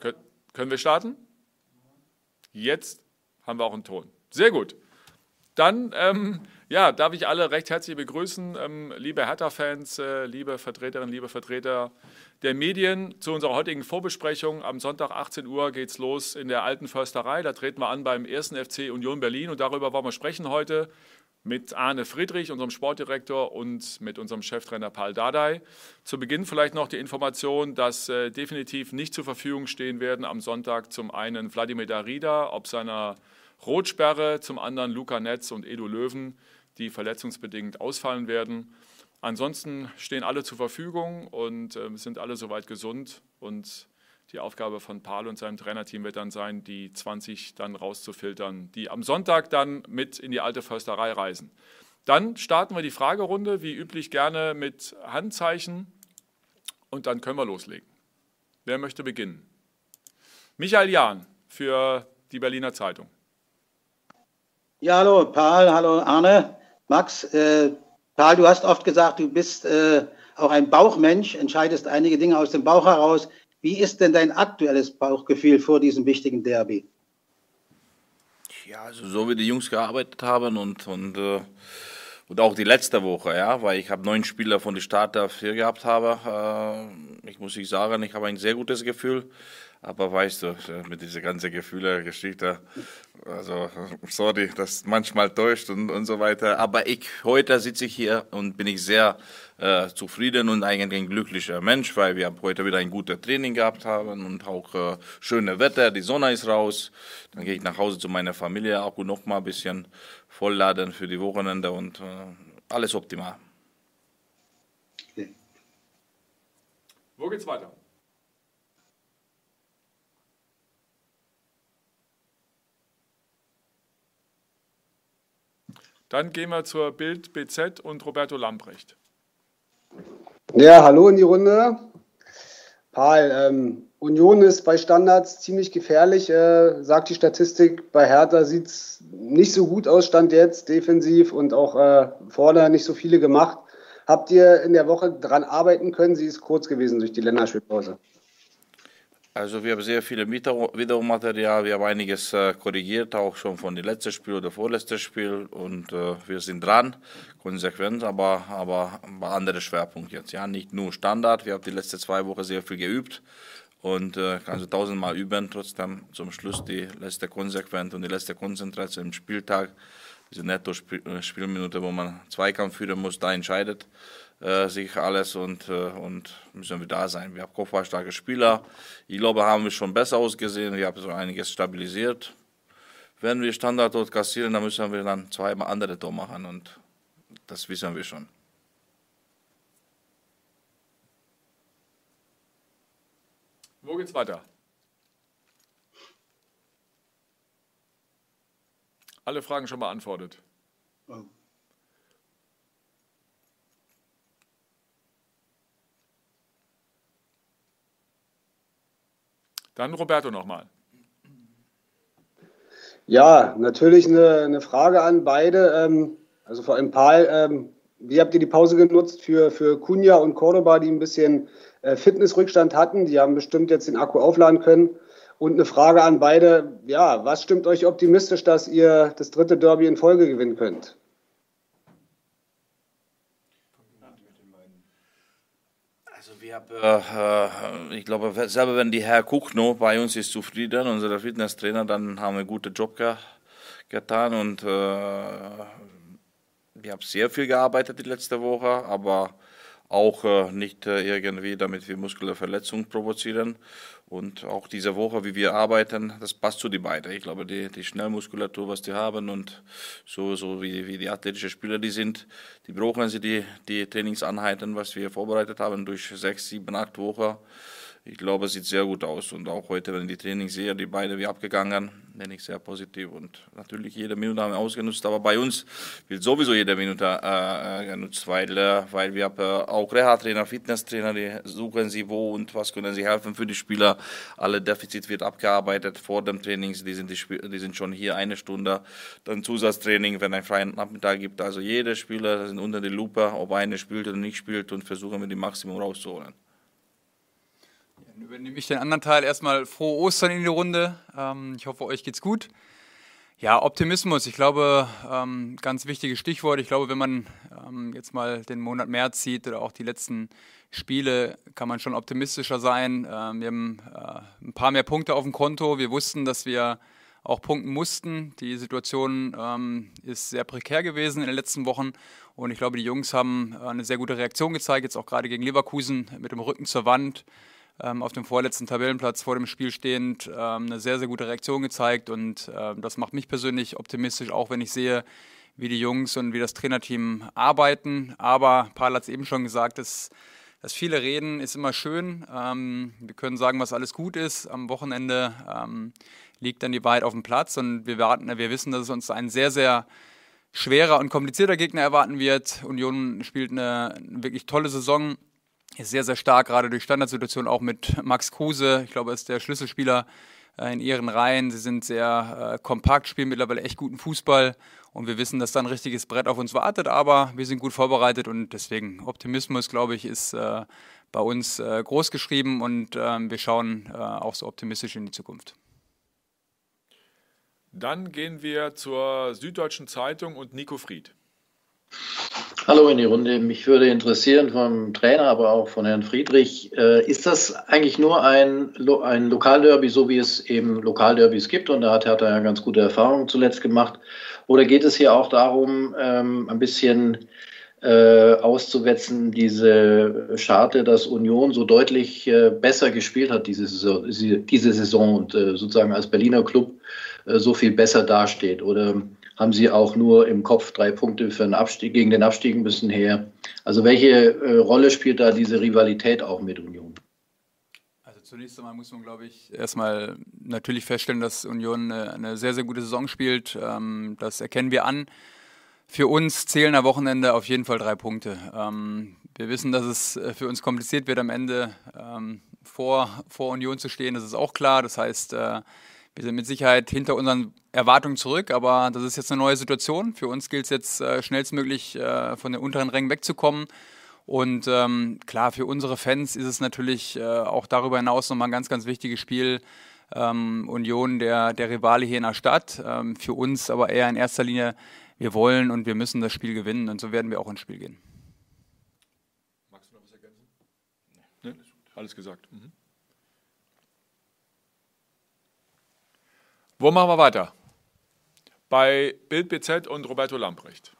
Kön können wir starten? Jetzt haben wir auch einen Ton. Sehr gut. Dann ähm, ja, darf ich alle recht herzlich begrüßen, ähm, liebe Hertha-Fans, äh, liebe Vertreterinnen, liebe Vertreter der Medien, zu unserer heutigen Vorbesprechung. Am Sonntag 18 Uhr geht es los in der Alten Försterei. Da treten wir an beim 1. FC Union Berlin und darüber wollen wir sprechen heute mit Arne Friedrich, unserem Sportdirektor, und mit unserem Cheftrainer Paul Dardai. Zu Beginn vielleicht noch die Information, dass äh, definitiv nicht zur Verfügung stehen werden am Sonntag zum einen Wladimir Darida, ob seiner Rotsperre, zum anderen Luca Netz und Edu Löwen, die verletzungsbedingt ausfallen werden. Ansonsten stehen alle zur Verfügung und äh, sind alle soweit gesund und die Aufgabe von Paul und seinem Trainerteam wird dann sein, die 20 dann rauszufiltern, die am Sonntag dann mit in die alte Försterei reisen. Dann starten wir die Fragerunde, wie üblich gerne mit Handzeichen und dann können wir loslegen. Wer möchte beginnen? Michael Jahn für die Berliner Zeitung. Ja, hallo Paul, hallo Arne, Max. Äh, Paul, du hast oft gesagt, du bist äh, auch ein Bauchmensch, entscheidest einige Dinge aus dem Bauch heraus. Wie ist denn dein aktuelles Bauchgefühl vor diesem wichtigen Derby? Ja, also so wie die Jungs gearbeitet haben und, und, äh, und auch die letzte Woche, ja, weil ich habe neun Spieler von der Startelf hier gehabt habe. Äh, ich muss nicht sagen, ich habe ein sehr gutes Gefühl. Aber weißt du, mit dieser ganzen Gefühle-Geschichte, also sorry, das manchmal täuscht und, und so weiter. Aber ich, heute sitze ich hier und bin ich sehr äh, zufrieden und eigentlich ein glücklicher Mensch, weil wir heute wieder ein gutes Training gehabt haben und auch äh, schöne Wetter, die Sonne ist raus. Dann gehe ich nach Hause zu meiner Familie, auch noch mal ein bisschen vollladen für die Wochenende und äh, alles optimal. Wo geht's weiter? Dann gehen wir zur Bild BZ und Roberto Lamprecht. Ja, hallo in die Runde. Paul, ähm, Union ist bei Standards ziemlich gefährlich, äh, sagt die Statistik. Bei Hertha sieht es nicht so gut aus, stand jetzt defensiv und auch äh, vorne nicht so viele gemacht. Habt ihr in der Woche dran arbeiten können? Sie ist kurz gewesen durch die Länderspielpause. Also wir haben sehr viele Videomaterial, wir haben einiges äh, korrigiert, auch schon von dem letzten Spiel oder vorletzten Spiel und äh, wir sind dran, konsequent, aber, aber andere Schwerpunkte jetzt. Ja, nicht nur Standard, wir haben die letzten zwei Wochen sehr viel geübt und äh, kannst du tausendmal üben, trotzdem zum Schluss die letzte konsequent und die letzte Konzentration im Spieltag, diese Netto-Spielminute, wo man Zweikampf führen muss, da entscheidet äh, sich alles und, äh, und müssen wir da sein. Wir haben kopfballstarke Spieler. Ich glaube, haben wir schon besser ausgesehen. Wir haben so einiges stabilisiert. Wenn wir Standard dort kassieren, dann müssen wir dann zweimal andere Tor machen und das wissen wir schon. Wo geht's weiter? Alle Fragen schon beantwortet. Oh. Dann Roberto nochmal. Ja, natürlich eine, eine, Frage an beide. Ähm, also vor allem Paul, ähm, wie habt ihr die Pause genutzt für, für Kunja und Cordoba, die ein bisschen äh, Fitnessrückstand hatten? Die haben bestimmt jetzt den Akku aufladen können. Und eine Frage an beide, ja, was stimmt euch optimistisch, dass ihr das dritte Derby in Folge gewinnen könnt? Äh, ich glaube, selber wenn die Herr Kuchno bei uns ist zufrieden, unser Fitnesstrainer, dann haben wir einen guten Job ge getan und äh, wir haben sehr viel gearbeitet die letzte Woche, aber auch äh, nicht äh, irgendwie, damit wir muskuläre Verletzungen provozieren. Und auch diese Woche, wie wir arbeiten, das passt zu die beiden. Ich glaube, die, die Schnellmuskulatur, was die haben und so, so wie, wie die athletischen Spieler die sind, die brauchen sie die, die Trainingsanheiten, was wir vorbereitet haben, durch sechs, sieben, acht Wochen ich glaube, es sieht sehr gut aus. Und auch heute, wenn ich die Trainings sehe, die beide wie abgegangen, bin ich sehr positiv. Und natürlich jede Minute haben wir ausgenutzt, aber bei uns wird sowieso jede Minute äh, äh genutzt, weil, äh, weil wir haben äh, auch Reha-Trainer, Fitnesstrainer, die suchen sie wo und was können sie helfen für die Spieler. Alle Defizit wird abgearbeitet vor dem Trainings, die sind, die, die sind schon hier eine Stunde. Dann Zusatztraining, wenn ein freien Nachmittag gibt. Also jede Spieler sind unter die Lupe, ob einer spielt oder nicht spielt und versuchen wir die Maximum rauszuholen. Dann übernehme ich den anderen Teil. Erstmal frohe Ostern in die Runde. Ähm, ich hoffe, euch geht's gut. Ja, Optimismus. Ich glaube, ähm, ganz wichtiges Stichwort. Ich glaube, wenn man ähm, jetzt mal den Monat März sieht oder auch die letzten Spiele, kann man schon optimistischer sein. Ähm, wir haben äh, ein paar mehr Punkte auf dem Konto. Wir wussten, dass wir auch punkten mussten. Die Situation ähm, ist sehr prekär gewesen in den letzten Wochen und ich glaube, die Jungs haben äh, eine sehr gute Reaktion gezeigt, jetzt auch gerade gegen Leverkusen mit dem Rücken zur Wand auf dem vorletzten Tabellenplatz vor dem Spiel stehend ähm, eine sehr, sehr gute Reaktion gezeigt und äh, das macht mich persönlich optimistisch, auch wenn ich sehe, wie die Jungs und wie das Trainerteam arbeiten. Aber Paul hat es eben schon gesagt, dass das viele Reden ist immer schön. Ähm, wir können sagen, was alles gut ist. Am Wochenende ähm, liegt dann die Wahrheit auf dem Platz und wir, warten, wir wissen, dass es uns ein sehr, sehr schwerer und komplizierter Gegner erwarten wird. Union spielt eine wirklich tolle Saison sehr, sehr stark, gerade durch Standardsituationen, auch mit Max Kruse. Ich glaube, er ist der Schlüsselspieler äh, in ihren Reihen. Sie sind sehr äh, kompakt, spielen mittlerweile echt guten Fußball und wir wissen, dass da ein richtiges Brett auf uns wartet, aber wir sind gut vorbereitet und deswegen Optimismus, glaube ich, ist äh, bei uns äh, groß geschrieben und ähm, wir schauen äh, auch so optimistisch in die Zukunft. Dann gehen wir zur Süddeutschen Zeitung und Nico Fried. Hallo in die Runde. Mich würde interessieren vom Trainer, aber auch von Herrn Friedrich, äh, ist das eigentlich nur ein, Lo ein Lokalderby, so wie es eben Lokalderbys gibt? Und da hat Hertha ja ganz gute Erfahrungen zuletzt gemacht. Oder geht es hier auch darum, ähm, ein bisschen äh, auszuwetzen, diese Scharte, dass Union so deutlich äh, besser gespielt hat diese Saison, diese Saison und sozusagen als Berliner Club so viel besser dasteht? Oder haben sie auch nur im Kopf drei Punkte für den Abstieg, gegen den Abstieg müssen her. Also welche äh, Rolle spielt da diese Rivalität auch mit Union? Also zunächst einmal muss man, glaube ich, erstmal natürlich feststellen, dass Union eine, eine sehr, sehr gute Saison spielt. Ähm, das erkennen wir an. Für uns zählen am Wochenende auf jeden Fall drei Punkte. Ähm, wir wissen, dass es äh, für uns kompliziert wird, am Ende ähm, vor, vor Union zu stehen. Das ist auch klar. Das heißt, äh, wir sind mit Sicherheit hinter unseren Erwartungen zurück, aber das ist jetzt eine neue Situation. Für uns gilt es jetzt äh, schnellstmöglich äh, von den unteren Rängen wegzukommen. Und ähm, klar, für unsere Fans ist es natürlich äh, auch darüber hinaus nochmal ein ganz, ganz wichtiges Spiel. Ähm, Union, der, der Rivale hier in der Stadt. Ähm, für uns aber eher in erster Linie, wir wollen und wir müssen das Spiel gewinnen und so werden wir auch ins Spiel gehen. Magst du noch was ergänzen? Nee, alles gesagt. Mhm. Wo machen wir weiter? Bei Bild BZ und Roberto Lamprecht.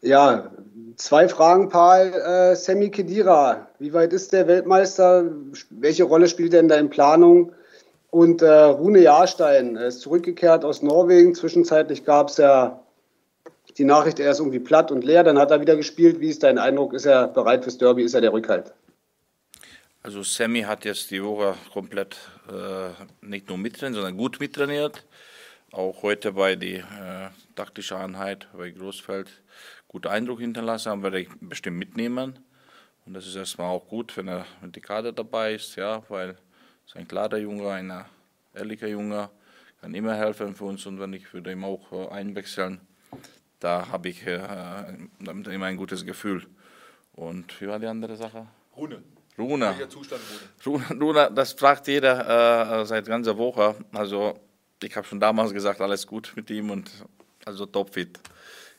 Ja, zwei Fragen, Paul. Äh, Sammy Kedira, wie weit ist der Weltmeister? Welche Rolle spielt er in deiner Planung? Und äh, Rune Jahrstein ist zurückgekehrt aus Norwegen. Zwischenzeitlich gab es ja die Nachricht, er ist irgendwie platt und leer. Dann hat er wieder gespielt. Wie ist dein Eindruck? Ist er bereit fürs Derby? Ist er der Rückhalt? Also Sammy hat jetzt die Woche komplett äh, nicht nur mittrainiert, sondern gut mittrainiert. Auch heute bei der äh, taktischen Einheit bei Großfeld guten Eindruck hinterlassen, haben wir bestimmt mitnehmen. Und das ist erstmal auch gut, wenn er mit die Karte dabei ist, ja, weil es ein klarer Junge, ein ehrlicher Junge, kann immer helfen für uns und wenn ich würde ihm auch äh, einwechseln, da habe ich äh, damit immer ein gutes Gefühl. Und wie war die andere Sache? Rune. Runa. Welcher Zustand Runa? Runa, das fragt jeder äh, seit ganzer Woche. Also ich habe schon damals gesagt, alles gut mit ihm und also topfit.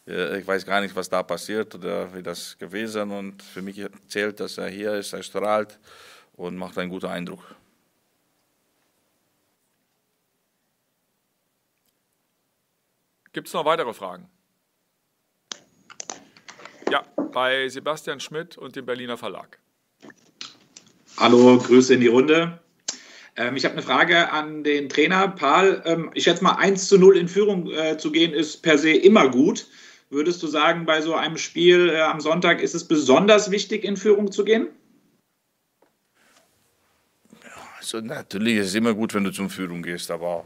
Äh, ich weiß gar nicht, was da passiert oder wie das gewesen und für mich zählt, dass er hier ist, er strahlt und macht einen guten Eindruck. Gibt es noch weitere Fragen? Ja, bei Sebastian Schmidt und dem Berliner Verlag. Hallo, Grüße in die Runde. Ähm, ich habe eine Frage an den Trainer. Paul, ähm, ich schätze mal, 1 zu 0 in Führung äh, zu gehen ist per se immer gut. Würdest du sagen, bei so einem Spiel äh, am Sonntag ist es besonders wichtig, in Führung zu gehen? Also natürlich ist es immer gut, wenn du zum Führung gehst, aber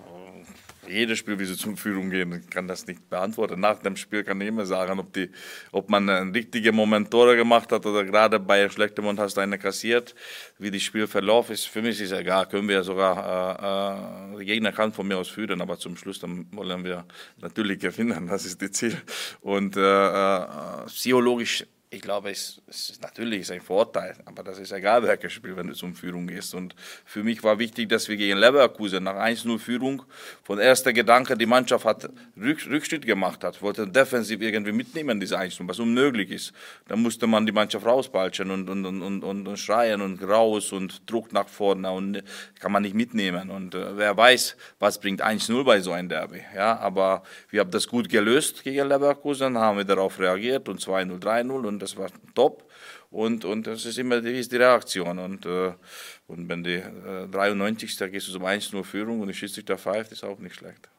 jedes Spiel, wie sie zum Führung gehen, kann das nicht beantworten. Nach dem Spiel kann ich immer sagen, ob, die, ob man einen richtigen Moment Tore gemacht hat oder gerade bei einem schlechten Moment hast du eine kassiert. Wie das Spielverlauf ist, für mich ist egal. Können wir sogar, äh, äh, der Gegner kann von mir aus führen, aber zum Schluss dann wollen wir natürlich gewinnen. Das ist das Ziel. Und äh, äh, psychologisch ich glaube, es, es ist natürlich ein Vorteil, aber das ist egal, welches Spiel, wenn es um Führung geht. Und für mich war wichtig, dass wir gegen Leverkusen nach 1-0 Führung von erster Gedanke, die Mannschaft hat Rückschritt gemacht hat, wollte defensiv irgendwie mitnehmen, diese 1-0, was unmöglich ist. Dann musste man die Mannschaft rausbalschen und, und, und, und, und schreien und raus und Druck nach vorne und kann man nicht mitnehmen. Und äh, wer weiß, was bringt 1-0 bei so einem Derby. Ja, aber wir haben das gut gelöst gegen Leverkusen, haben wir darauf reagiert und 2-0, 3-0 und und das war top. Und, und das ist immer die, die Reaktion. Und, äh, und wenn die äh, 93. Da gehst du zum 1-0 Führung und die Schiedsrichter pfeift, ist auch nicht schlecht.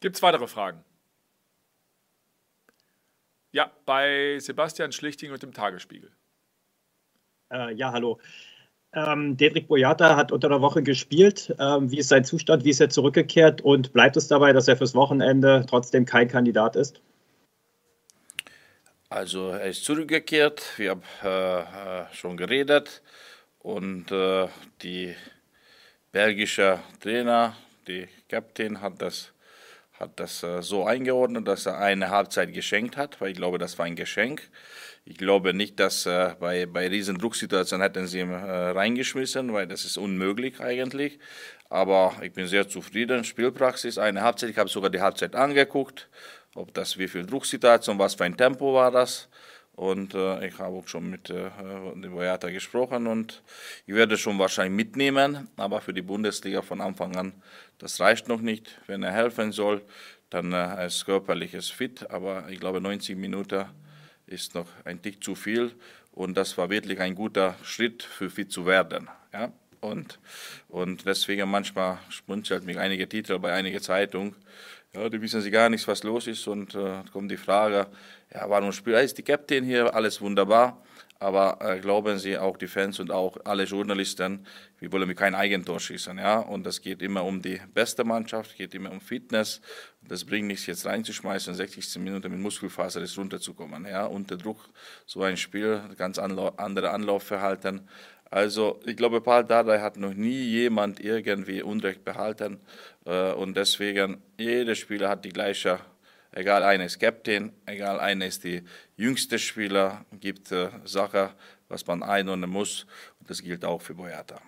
Gibt es weitere Fragen? Ja, bei Sebastian Schlichting und dem Tagesspiegel. Äh, ja, hallo. Ähm, Dedrick Boyata hat unter der Woche gespielt. Ähm, wie ist sein Zustand? Wie ist er zurückgekehrt? Und bleibt es dabei, dass er fürs Wochenende trotzdem kein Kandidat ist? Also er ist zurückgekehrt. Wir haben äh, äh, schon geredet. Und äh, die belgische Trainer, die Captain, hat das, hat das äh, so eingeordnet, dass er eine Halbzeit geschenkt hat, weil ich glaube, das war ein Geschenk. Ich glaube nicht, dass äh, bei, bei riesen Drucksituationen hätten sie ihn äh, reingeschmissen, weil das ist unmöglich eigentlich. Aber ich bin sehr zufrieden. Spielpraxis, eine Halbzeit. Ich habe sogar die Halbzeit angeguckt, ob das wie viel Drucksituation, was für ein Tempo war das. Und äh, ich habe auch schon mit äh, dem Boyata gesprochen und ich werde schon wahrscheinlich mitnehmen, aber für die Bundesliga von Anfang an, das reicht noch nicht. Wenn er helfen soll, dann äh, ist körperliches fit, aber ich glaube 90 Minuten ist noch ein Tick zu viel. Und das war wirklich ein guter Schritt für fit zu werden. Ja? Und, und deswegen manchmal schmunzelt mich einige Titel bei einiger Zeitung. Ja, die wissen sie gar nicht, was los ist. Und äh, kommt die Frage, ja, warum spielt? Ist die Captain hier? Alles wunderbar. Aber äh, glauben Sie, auch die Fans und auch alle Journalisten, wir wollen kein Eigentor schießen. Ja? Und es geht immer um die beste Mannschaft, geht immer um Fitness. Das bringt nichts, jetzt reinzuschmeißen, 60 Minuten mit Muskelfaser ist runterzukommen. Ja? Unter Druck, so ein Spiel, ganz andere Anlaufverhalten. Also ich glaube, Paul Dardai hat noch nie jemand irgendwie Unrecht behalten. Äh, und deswegen, jeder Spieler hat die gleiche egal einer ist Captain, egal einer ist die jüngste Spieler, gibt äh, Sachen, was man einordnen muss. Und das gilt auch für Boyata.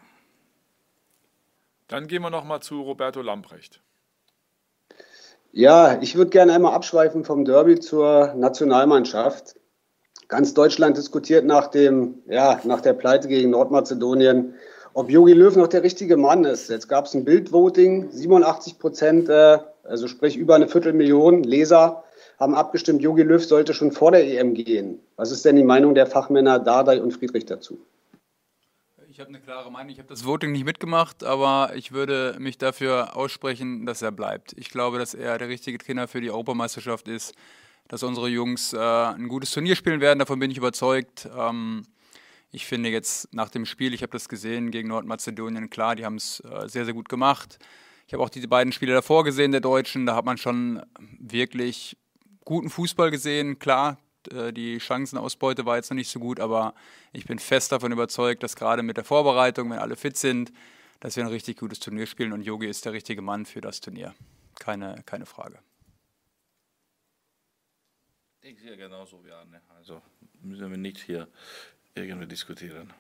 Dann gehen wir nochmal zu Roberto Lamprecht. Ja, ich würde gerne einmal abschweifen vom Derby zur Nationalmannschaft. Ganz Deutschland diskutiert nach, dem, ja, nach der Pleite gegen Nordmazedonien, ob Jogi Löw noch der richtige Mann ist. Jetzt gab es ein Bildvoting, 87 Prozent äh, also sprich über eine Viertelmillion Leser haben abgestimmt, Jogi Löw sollte schon vor der EM gehen. Was ist denn die Meinung der Fachmänner Dardai und Friedrich dazu? Ich habe eine klare Meinung. Ich habe das Voting nicht mitgemacht, aber ich würde mich dafür aussprechen, dass er bleibt. Ich glaube, dass er der richtige Trainer für die Europameisterschaft ist, dass unsere Jungs äh, ein gutes Turnier spielen werden. Davon bin ich überzeugt. Ähm, ich finde jetzt nach dem Spiel, ich habe das gesehen gegen Nordmazedonien, klar, die haben es äh, sehr, sehr gut gemacht. Ich habe auch die beiden Spiele davor gesehen, der Deutschen. Da hat man schon wirklich guten Fußball gesehen. Klar, äh, die Chancenausbeute war jetzt noch nicht so gut, aber ich bin fest davon überzeugt, dass gerade mit der Vorbereitung, wenn alle fit sind, dass wir ein richtig gutes Turnier spielen und Yogi ist der richtige Mann für das Turnier. Keine, keine Frage. Ich sehe genauso wie Arne. Also müssen wir nicht hier irgendwie diskutieren.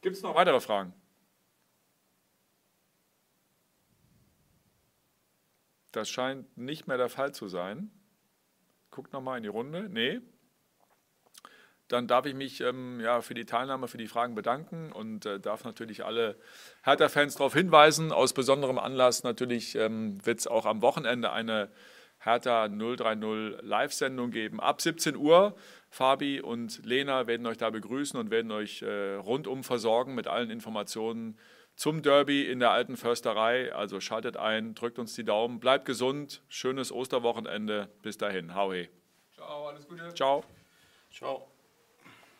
Gibt es noch weitere Fragen? Das scheint nicht mehr der Fall zu sein. Guckt nochmal in die Runde. Nee. Dann darf ich mich ähm, ja, für die Teilnahme, für die Fragen bedanken und äh, darf natürlich alle Hertha-Fans darauf hinweisen. Aus besonderem Anlass natürlich ähm, wird es auch am Wochenende eine Hertha 030 Live-Sendung geben. Ab 17 Uhr. Fabi und Lena werden euch da begrüßen und werden euch äh, rundum versorgen mit allen Informationen zum Derby in der alten Försterei. Also schaltet ein, drückt uns die Daumen, bleibt gesund, schönes Osterwochenende. Bis dahin, hau he. Ciao, alles Gute. Ciao. Ciao.